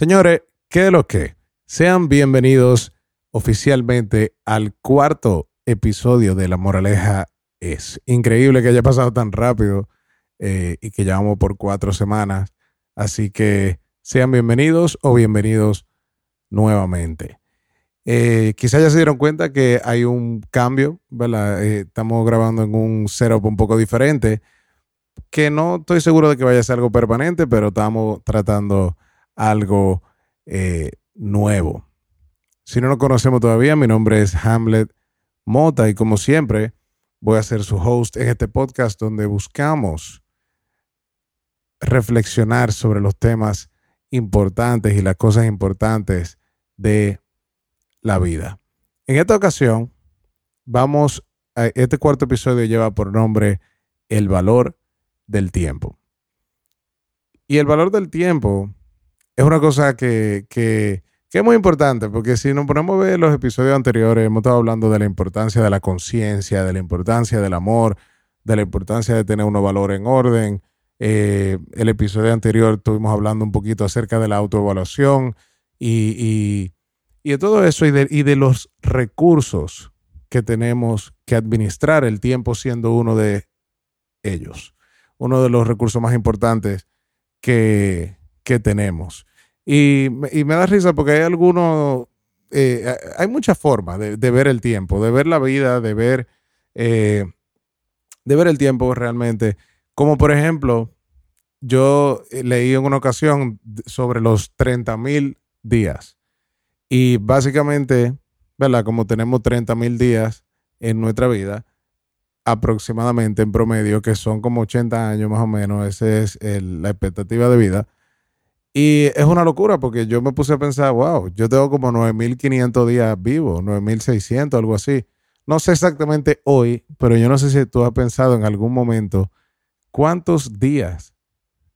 Señores, ¿qué de lo que? Sean bienvenidos oficialmente al cuarto episodio de La Moraleja es. Increíble que haya pasado tan rápido eh, y que llevamos por cuatro semanas. Así que sean bienvenidos o bienvenidos nuevamente. Eh, quizás ya se dieron cuenta que hay un cambio, ¿verdad? Eh, estamos grabando en un setup un poco diferente, que no estoy seguro de que vaya a ser algo permanente, pero estamos tratando algo eh, nuevo. Si no lo conocemos todavía, mi nombre es Hamlet Mota y como siempre voy a ser su host en este podcast donde buscamos reflexionar sobre los temas importantes y las cosas importantes de la vida. En esta ocasión, vamos a este cuarto episodio lleva por nombre El valor del tiempo. Y el valor del tiempo es una cosa que, que, que, es muy importante, porque si nos ponemos a ver los episodios anteriores, hemos estado hablando de la importancia de la conciencia, de la importancia del amor, de la importancia de tener unos valores en orden. Eh, el episodio anterior estuvimos hablando un poquito acerca de la autoevaluación y, y y de todo eso y de, y de los recursos que tenemos que administrar, el tiempo siendo uno de ellos, uno de los recursos más importantes que, que tenemos. Y, y, me da risa porque hay algunos, eh, hay muchas formas de, ver el tiempo, de ver la vida, de ver, eh, de ver el tiempo realmente. Como por ejemplo, yo leí en una ocasión sobre los 30 mil días. Y básicamente, ¿verdad? Como tenemos 30 mil días en nuestra vida, aproximadamente en promedio, que son como 80 años más o menos, esa es la expectativa de vida. Y es una locura porque yo me puse a pensar, wow, yo tengo como 9.500 días vivos, 9.600, algo así. No sé exactamente hoy, pero yo no sé si tú has pensado en algún momento cuántos días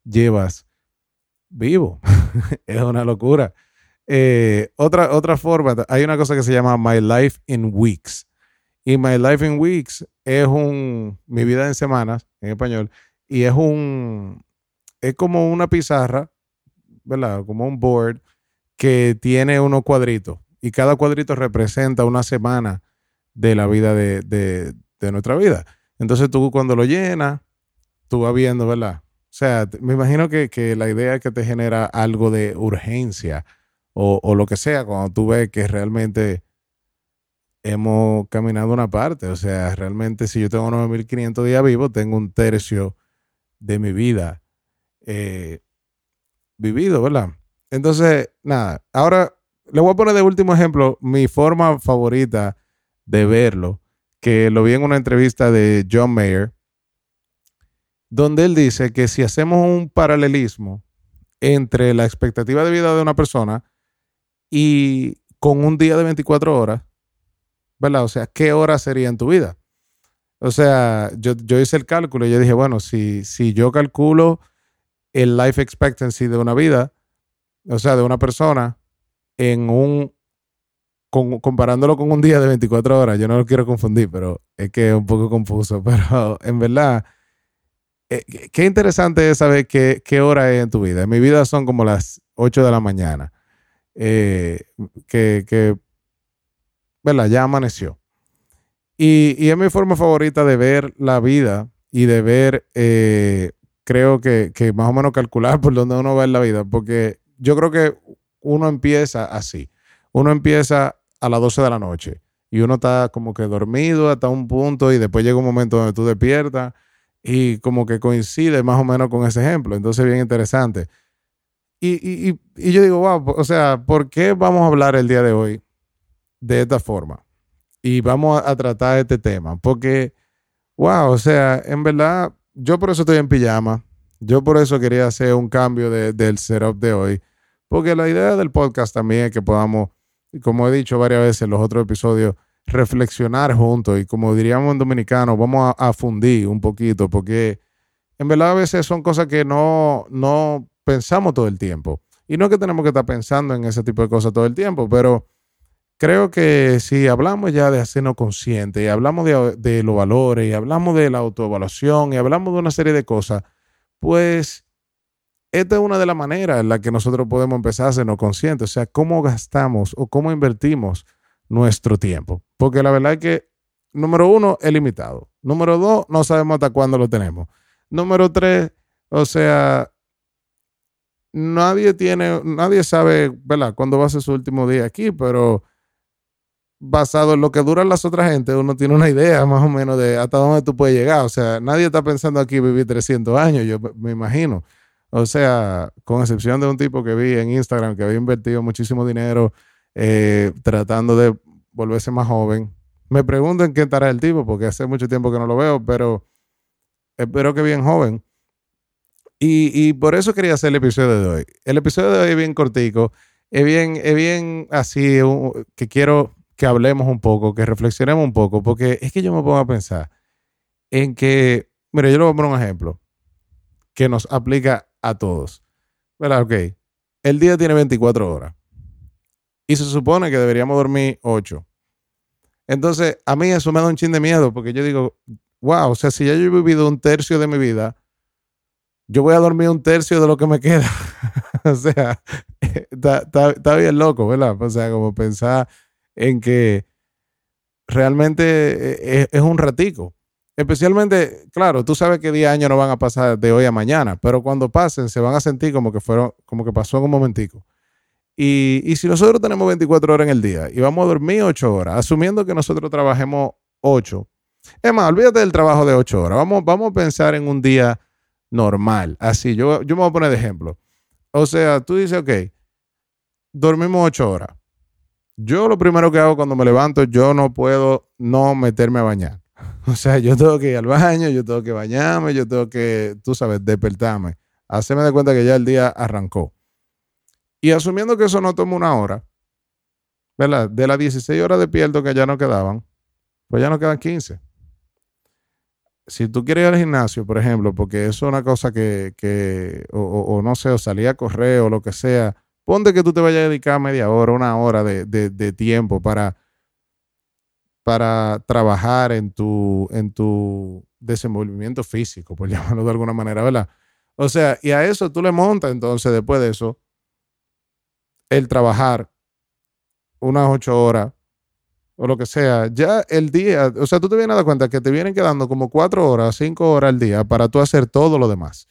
llevas vivo. es una locura. Eh, otra, otra forma, hay una cosa que se llama My Life in Weeks. Y My Life in Weeks es un, mi vida en semanas, en español, y es un, es como una pizarra, ¿verdad? Como un board que tiene unos cuadritos. Y cada cuadrito representa una semana de la vida de, de, nuestra vida. Entonces tú cuando lo llenas, tú vas viendo, ¿verdad? O sea, me imagino que, que la idea es que te genera algo de urgencia o, o, lo que sea, cuando tú ves que realmente hemos caminado una parte. O sea, realmente si yo tengo 9.500 días vivos, tengo un tercio de mi vida eh, vivido, ¿verdad? Entonces, nada, ahora le voy a poner de último ejemplo mi forma favorita de verlo, que lo vi en una entrevista de John Mayer, donde él dice que si hacemos un paralelismo entre la expectativa de vida de una persona y con un día de 24 horas, ¿verdad? O sea, ¿qué hora sería en tu vida? O sea, yo, yo hice el cálculo y yo dije, bueno, si, si yo calculo el life expectancy de una vida, o sea, de una persona, en un, comparándolo con un día de 24 horas, yo no lo quiero confundir, pero es que es un poco confuso, pero en verdad, eh, qué interesante es saber qué, qué hora es en tu vida. En mi vida son como las 8 de la mañana eh, que, que ¿verdad? ya amaneció. Y, y, es mi forma favorita de ver la vida y de ver, eh, creo que, que, más o menos calcular por dónde uno va en la vida, porque yo creo que uno empieza así. Uno empieza a las 12 de la noche y uno está como que dormido hasta un punto y después llega un momento donde tú despiertas y como que coincide más o menos con ese ejemplo. Entonces, bien interesante. Y, y, y, yo digo, wow, o sea, ¿por qué vamos a hablar el día de hoy de esta forma? Y vamos a, tratar este tema. Porque, wow, o sea, en verdad, yo por eso estoy en pijama. Yo por eso quería hacer un cambio de, del setup de hoy. Porque la idea del podcast también es que podamos, como he dicho varias veces en los otros episodios, reflexionar juntos. Y como diríamos en dominicano, vamos a, a fundir un poquito. Porque en verdad a veces son cosas que no, no pensamos todo el tiempo. Y no es que tenemos que estar pensando en ese tipo de cosas todo el tiempo, pero creo que si hablamos ya de hacernos conscientes y hablamos de, de los valores y hablamos de la autoevaluación y hablamos de una serie de cosas, pues esta es una de las maneras en la que nosotros podemos empezar a hacernos conscientes, o sea, cómo gastamos o cómo invertimos nuestro tiempo. Porque la verdad es que, número uno, es limitado. Número dos, no sabemos hasta cuándo lo tenemos. Número tres, o sea, nadie tiene, nadie sabe, ¿verdad?, cuándo va a ser su último día aquí, pero basado en lo que duran las otras gente, uno tiene una idea más o menos de hasta dónde tú puedes llegar. O sea, nadie está pensando aquí vivir 300 años, yo me imagino. O sea, con excepción de un tipo que vi en Instagram que había invertido muchísimo dinero eh, tratando de volverse más joven. Me pregunto en qué estará el tipo, porque hace mucho tiempo que no lo veo, pero espero que bien joven. Y, por eso quería hacer el episodio de hoy. El episodio de hoy es bien cortico, es bien, es bien así, que quiero que hablemos un poco, que reflexionemos un poco, porque es que yo me pongo a pensar en que, mire, yo le voy a poner un ejemplo que nos aplica a todos. ¿Verdad? Ok. El día tiene 24 horas. Y se supone que deberíamos dormir 8. Entonces, a mí eso me da un chin de miedo porque yo digo, wow, o sea, si ya yo he vivido un tercio de mi vida, yo voy a dormir un tercio de lo que me queda. o sea, está, bien loco, ¿verdad? O sea, como pensar en que realmente eh, es, es un ratico. Especialmente, claro, tú sabes que 10 años no van a pasar de hoy a mañana, pero cuando pasen se van a sentir como que fueron, como que pasó en un momentico. Y, y si nosotros tenemos 24 horas en el día y vamos a dormir 8 horas, asumiendo que nosotros trabajemos 8, es más, olvídate del trabajo de 8 horas, vamos, vamos a pensar en un día normal, así, yo, yo me voy a poner de ejemplo. O sea, tú dices, ok, dormimos 8 horas. Yo lo primero que hago cuando me levanto, yo no puedo no meterme a bañar. O sea, yo tengo que ir al baño, yo tengo que bañarme, yo tengo que, tú sabes, despertarme. Hacerme de cuenta que ya el día arrancó. Y asumiendo que eso no toma una hora, ¿verdad? De las 16 horas de despierto que ya no quedaban, pues ya no quedan 15. Si tú quieres ir al gimnasio, por ejemplo, porque eso es una cosa que, que o, no sé, o salir a correr o lo que sea, ponte que tú te vayas a dedicar media hora, una hora de, tiempo para para trabajar en tu, en tu desenvolvimiento físico, por llamarlo de alguna manera, ¿verdad? O sea, y a eso tú le montas entonces después de eso el trabajar unas ocho horas o lo que sea, ya el día, o sea, tú te vienes a dar cuenta que te vienen quedando como cuatro horas, cinco horas al día para tú hacer todo lo demás.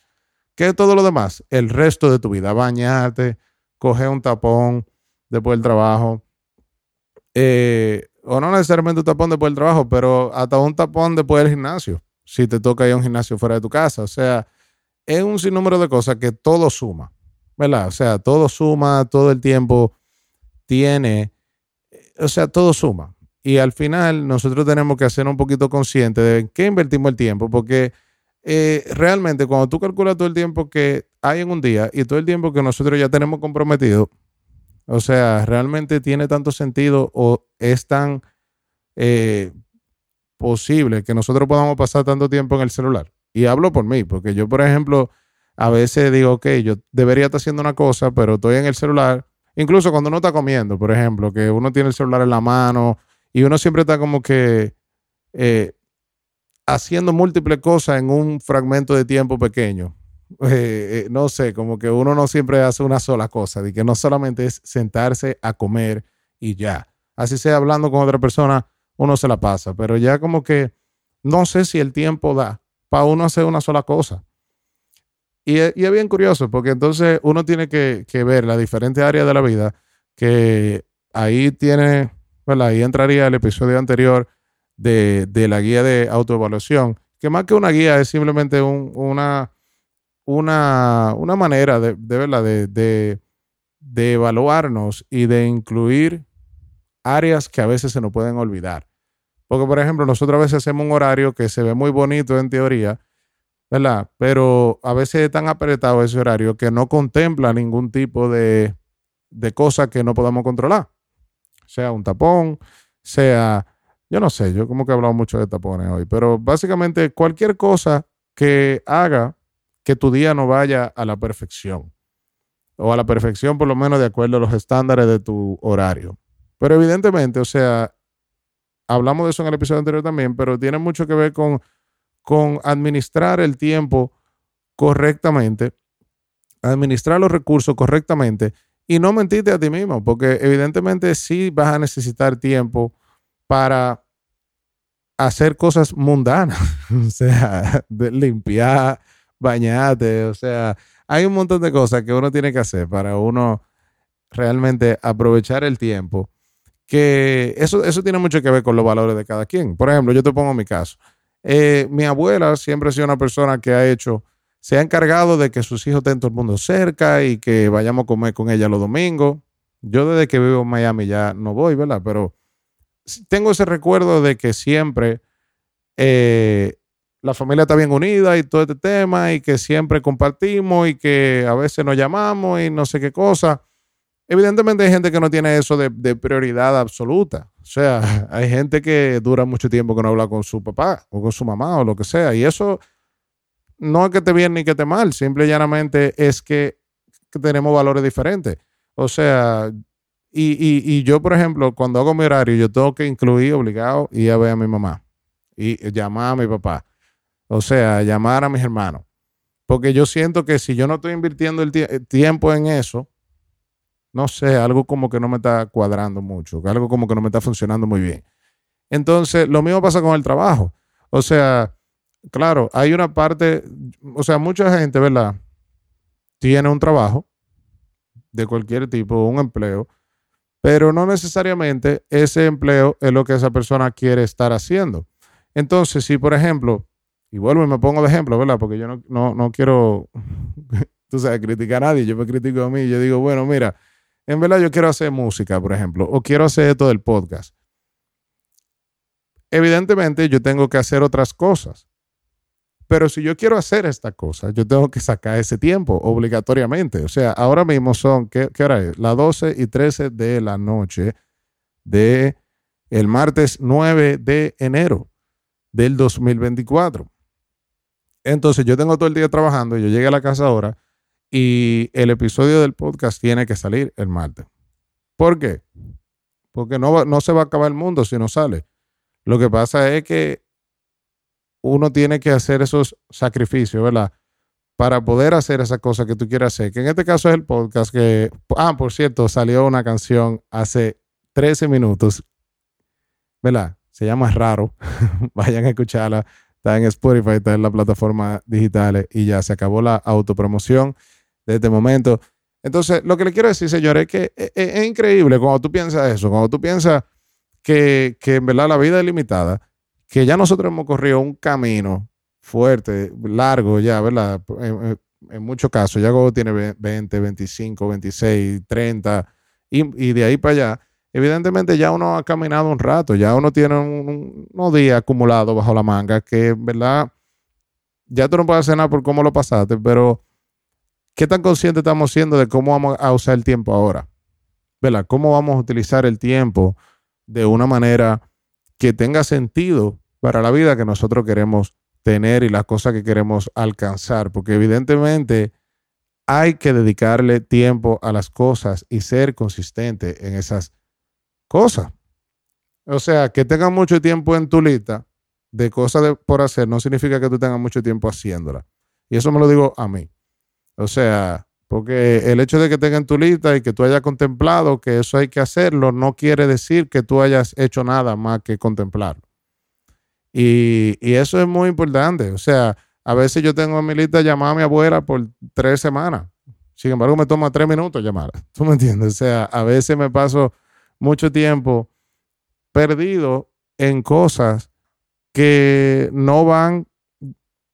¿Qué es todo lo demás? El resto de tu vida, bañarte, coger un tapón después del trabajo, eh, o no necesariamente un tapón después del trabajo, pero hasta un tapón después del gimnasio, si te toca ir a un gimnasio fuera de tu casa. O sea, es un sinnúmero de cosas que todo suma, ¿verdad? O sea, todo suma, todo el tiempo tiene, o sea, todo suma. Y al final nosotros tenemos que ser un poquito conscientes de en qué invertimos el tiempo, porque eh, realmente cuando tú calculas todo el tiempo que hay en un día y todo el tiempo que nosotros ya tenemos comprometido, o sea, ¿realmente tiene tanto sentido o es tan eh, posible que nosotros podamos pasar tanto tiempo en el celular? Y hablo por mí, porque yo, por ejemplo, a veces digo, ok, yo debería estar haciendo una cosa, pero estoy en el celular. Incluso cuando uno está comiendo, por ejemplo, que uno tiene el celular en la mano y uno siempre está como que eh, haciendo múltiples cosas en un fragmento de tiempo pequeño. Eh, eh, no sé, como que uno no siempre hace una sola cosa, de que no solamente es sentarse a comer y ya. Así sea hablando con otra persona, uno se la pasa, pero ya como que no sé si el tiempo da para uno hacer una sola cosa. Y, es bien curioso, porque entonces uno tiene que, ver las diferentes áreas de la vida, que ahí tiene, bueno, ahí entraría el episodio anterior de, la guía de autoevaluación, que más que una guía es simplemente una una, una manera de, de, de, de, evaluarnos y de incluir áreas que a veces se nos pueden olvidar. Porque, por ejemplo, nosotros a veces hacemos un horario que se ve muy bonito en teoría, ¿verdad? Pero a veces es tan apretado ese horario que no contempla ningún tipo de, de cosa que no podamos controlar. Sea un tapón, sea, yo no sé, yo como que he hablado mucho de tapones hoy, pero básicamente cualquier cosa que haga que tu día no vaya a la perfección. O a la perfección, por lo menos de acuerdo a los estándares de tu horario. Pero evidentemente, o sea, hablamos de eso en el episodio anterior también, pero tiene mucho que ver con, con administrar el tiempo correctamente administrar los recursos correctamente y no mentirte a ti mismo, porque evidentemente sí vas a necesitar tiempo para hacer cosas mundanas, o sea, limpiar, bañarte, o sea, hay un montón de cosas que uno tiene que hacer para uno realmente aprovechar el tiempo, que eso, eso tiene mucho que ver con los valores de cada quien. Por ejemplo, yo te pongo mi caso. Eh, mi abuela siempre ha sido una persona que ha hecho, se ha encargado de que sus hijos estén todo el mundo cerca y que vayamos a comer con ella los domingos. Yo desde que vivo en Miami ya no voy, ¿verdad? Pero tengo ese recuerdo de que siempre eh, la familia está bien unida y todo este tema y que siempre compartimos y que a veces nos llamamos y no sé qué cosa. Evidentemente hay gente que no tiene eso de, de, prioridad absoluta. O sea, hay gente que dura mucho tiempo que no habla con su papá o con su mamá o lo que sea. Y eso no es que te bien ni que te mal, simple y llanamente es que, tenemos valores diferentes. O sea, y, yo, por ejemplo, cuando hago mi horario, yo tengo que incluir obligado ir a ver a mi mamá y llamar a mi papá. O sea, llamar a mis hermanos. Porque yo siento que si yo no estoy invirtiendo el, tiempo en eso, no sé, algo como que no me está cuadrando mucho, algo como que no me está funcionando muy bien. Entonces, lo mismo pasa con el trabajo. O sea, claro, hay una parte, o sea, mucha gente, ¿verdad? Tiene un trabajo de cualquier tipo, un empleo, pero no necesariamente ese empleo es lo que esa persona quiere estar haciendo. Entonces, si por ejemplo, y vuelvo y me pongo de ejemplo, ¿verdad? Porque yo no, no, quiero, tú sabes, criticar a nadie, yo me critico a mí, yo digo, bueno, mira, en verdad yo quiero hacer música, por ejemplo, o quiero hacer esto del podcast. Evidentemente yo tengo que hacer otras cosas. Pero si yo quiero hacer esta cosa, yo tengo que sacar ese tiempo obligatoriamente. O sea, ahora mismo son, ¿qué, hora es? Las 12 y 13 de la noche de martes 9 de enero del 2024. Entonces yo tengo todo el día trabajando, yo llegué a la casa ahora y el episodio del podcast tiene que salir el martes. ¿Por qué? Porque no, no se va a acabar el mundo si no sale. Lo que pasa es que uno tiene que hacer esos sacrificios, ¿verdad? Para poder hacer esa cosa que tú quieras hacer. Que en este caso es el podcast que, ah, por cierto, salió una canción hace 13 minutos, ¿verdad? Se llama Raro. Vayan a escucharla. Está en Spotify, está en las plataformas digitales y ya se acabó la autopromoción de este momento. Entonces, lo que le quiero decir, señores, es que es, es increíble cuando tú piensas eso, cuando tú piensas que, que en verdad la vida es limitada que ya nosotros hemos corrido un camino fuerte, largo ya, ¿verdad? En, muchos casos, ya como tiene 20, 25, 26, 30, y, de ahí para allá, evidentemente ya uno ha caminado un rato, ya uno tiene un, unos días acumulados bajo la manga, que ¿verdad? Ya tú no puedes hacer nada por cómo lo pasaste, pero ¿qué tan conscientes estamos siendo de cómo vamos a usar el tiempo ahora? ¿Verdad? ¿Cómo vamos a utilizar el tiempo de una manera que tenga sentido para la vida que nosotros queremos tener y las cosas que queremos alcanzar, porque evidentemente hay que dedicarle tiempo a las cosas y ser consistente en esas cosas. O sea, que tengas mucho tiempo en tu lista de cosas por hacer no significa que tú tengas mucho tiempo haciéndola. Y eso me lo digo a mí. O sea, porque el hecho de que tenga en tu lista y que tú hayas contemplado que eso hay que hacerlo no quiere decir que tú hayas hecho nada más que contemplarlo. Y, eso es muy importante. O sea, a veces yo tengo en mi lista llamar a mi abuela por tres semanas. Sin embargo, me toma tres minutos llamar. ¿Tú me entiendes? O sea, a veces me paso mucho tiempo perdido en cosas que no van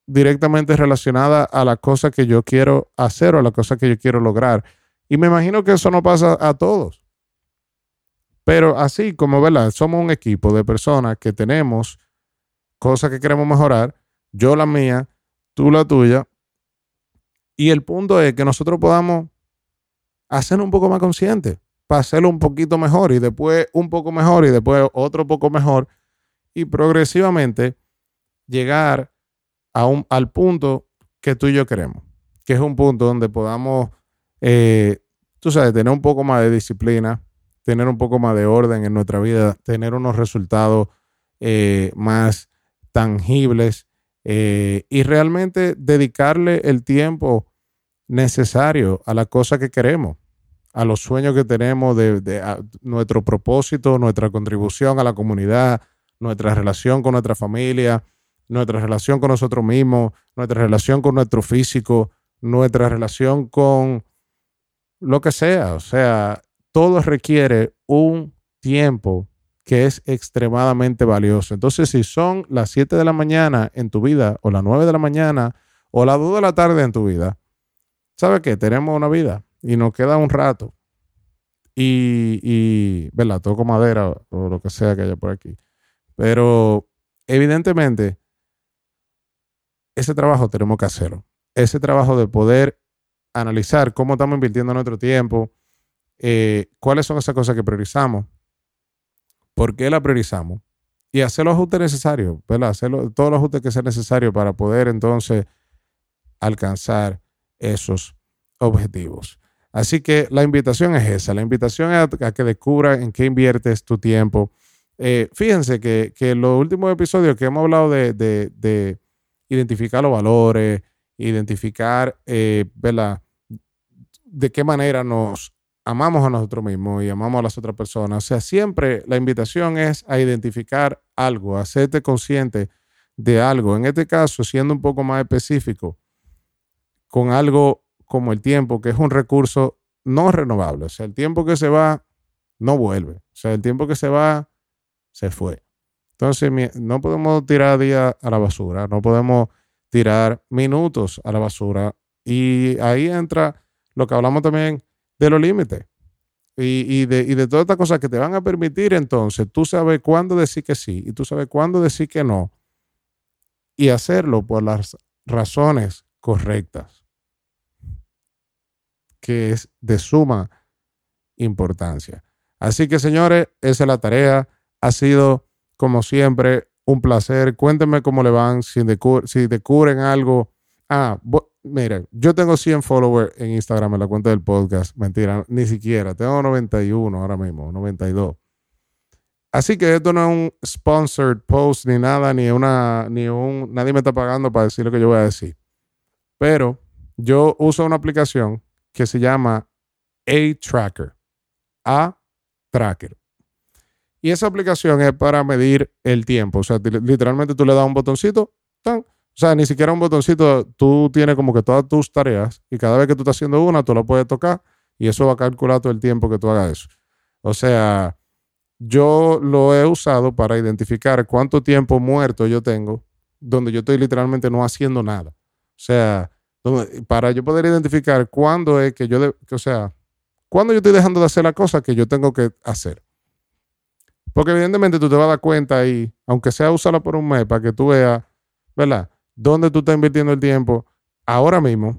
directamente relacionadas a la cosa que yo quiero hacer o a la cosa que yo quiero lograr. Y me imagino que eso no pasa a todos. Pero así como, ¿verdad? Somos un equipo de personas que tenemos cosas que queremos mejorar, yo la mía, tú la tuya. Y el punto es que nosotros podamos hacerlo un poco más consciente, para hacerlo un poquito mejor y después un poco mejor y después otro poco mejor y progresivamente llegar a un, al punto que tú y yo queremos, que es un punto donde podamos, eh, tú sabes, tener un poco más de disciplina, tener un poco más de orden en nuestra vida, tener unos resultados eh, más tangibles eh, y realmente dedicarle el tiempo necesario a la cosa que queremos, a los sueños que tenemos de, nuestro propósito, nuestra contribución a la comunidad, nuestra relación con nuestra familia, nuestra relación con nosotros mismos, nuestra relación con nuestro físico, nuestra relación con lo que sea. O sea, todo requiere un tiempo que es extremadamente valioso. Entonces, si son las 7 de la mañana en tu vida, o las 9 de la mañana, o las 2 de la tarde en tu vida, ¿sabe qué? Tenemos una vida y nos queda un rato. Y, y ¿verdad? Toco madera o lo que sea que haya por aquí. Pero evidentemente, ese trabajo tenemos que hacerlo. Ese trabajo de poder analizar cómo estamos invirtiendo nuestro tiempo, eh, cuáles son esas cosas que priorizamos, por qué la priorizamos y hacer los ajustes necesarios, ¿verdad? Hacer todos los ajustes que sean necesarios para poder entonces alcanzar esos objetivos. Así que la invitación es esa, la invitación es a, que descubra en qué inviertes tu tiempo. Eh, fíjense que, en los últimos episodios que hemos hablado de, de identificar los valores, identificar, eh, De qué manera nos amamos a nosotros mismos y amamos a las otras personas. O sea, siempre la invitación es a identificar algo, a hacerte consciente de algo. En este caso, siendo un poco más específico, con algo como el tiempo, que es un recurso no renovable. O sea, el tiempo que se va no vuelve. O sea, el tiempo que se va, se fue. Entonces, no podemos tirar día a la basura, no podemos tirar minutos a la basura. Y ahí entra lo que hablamos también de los límites. Y, de, y de todas estas cosas que te van a permitir entonces, tú sabes cuándo decir que sí y tú sabes cuándo decir que no. Y hacerlo por las razones correctas, que es de suma importancia. Así que señores, esa es la tarea. Ha sido, como siempre, un placer. Cuéntenme cómo le van, si, descubren algo. Ah, miren, yo tengo 100 followers en Instagram en la cuenta del podcast. Mentira, ni siquiera. Tengo 91 ahora mismo, 92. Así que esto no es un sponsored post ni nada, ni una, ni un, nadie me está pagando para decir lo que yo voy a decir. Pero yo uso una aplicación que se llama A-Tracker. A-Tracker. Y esa aplicación es para medir el tiempo. O sea, literalmente tú le das un botoncito, o sea, ni siquiera un botoncito, tú tienes como que todas tus tareas y cada vez que tú estás haciendo una, tú la puedes tocar y eso va a calcular todo el tiempo que tú hagas eso. O sea, yo lo he usado para identificar cuánto tiempo muerto yo tengo donde yo estoy literalmente no haciendo nada. O sea, para yo poder identificar cuándo es que yo, o sea, cuándo yo estoy dejando de hacer la cosa que yo tengo que hacer. Porque evidentemente tú te vas a dar cuenta y, aunque sea usarla por un mes, para que tú veas, ¿verdad? Dónde tú estás invirtiendo el tiempo ahora mismo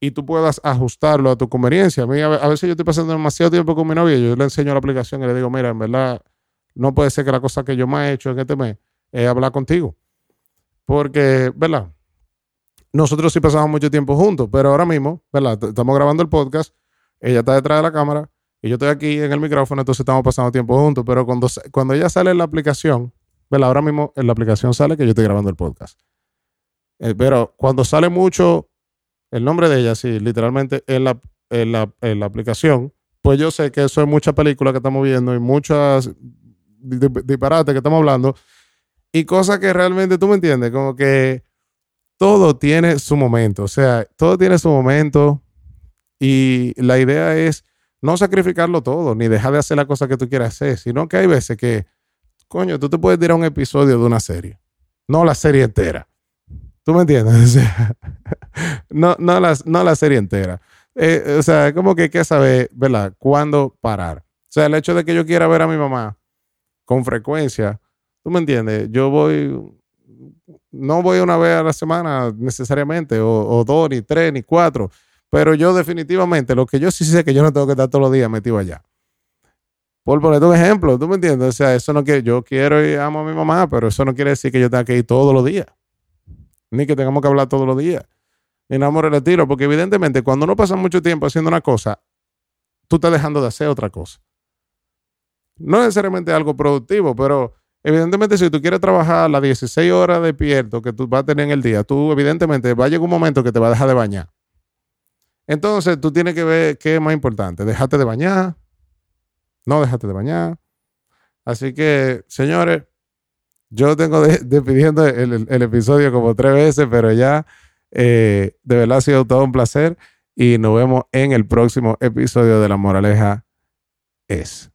y tú puedas ajustarlo a tu conveniencia. A mí a veces yo estoy pasando demasiado tiempo con mi novia yo le enseño la aplicación y le digo, mira, en verdad, no puede ser que la cosa que yo más he hecho en este mes es hablar contigo. Porque, ¿verdad? Nosotros sí pasamos mucho tiempo juntos, pero ahora mismo, ¿verdad? Estamos grabando el podcast, ella está detrás de la cámara y yo estoy aquí en el micrófono, entonces estamos pasando tiempo juntos. Pero cuando, cuando ella sale en la aplicación, ¿verdad? ahora mismo en la aplicación sale que yo estoy grabando el podcast. Eh, pero cuando sale mucho el nombre de ella, sí, literalmente en la, en la, aplicación, pues yo sé que eso es mucha película que estamos viendo y muchas disparates que estamos hablando y cosas que realmente tú me entiendes, como que todo tiene su momento, o sea, todo tiene su momento y la idea es no sacrificarlo todo, ni dejar de hacer la cosa que tú quieras hacer, sino que hay veces que, coño, tú te puedes tirar un episodio de una serie, no la serie entera. ¿Tú me entiendes? no, no, la, no la serie entera. Eh, o sea, como que hay que saber, ¿verdad?, cuándo parar. O sea, el hecho de que yo quiera ver a mi mamá con frecuencia, ¿tú me entiendes? Yo voy, no voy una vez a la semana necesariamente, o, dos, ni tres, ni cuatro pero yo definitivamente, lo que yo sí sé que yo no tengo que estar todos los días metido allá. Por ponerte un ejemplo, ¿tú me entiendes? O sea, eso no quiere, yo quiero y amo a mi mamá, pero eso no quiere decir que yo tenga que ir todos los días. Ni que tengamos que hablar todos los días. Ni nada más tiro, porque evidentemente cuando uno pasa mucho tiempo haciendo una cosa, tú estás dejando de hacer otra cosa. No necesariamente algo productivo, pero evidentemente si tú quieres trabajar las 16 horas de despierto que tú vas a tener en el día, tú evidentemente va a llegar un momento que te va a dejar de bañar Entonces tú tienes que ver qué es más importante. Déjate de bañar. No déjate de bañar. Así que, señores, yo tengo despidiendo el, el, episodio como tres veces, pero ya eh, de verdad ha sido todo un placer y nos vemos en el próximo episodio de La Moraleja es.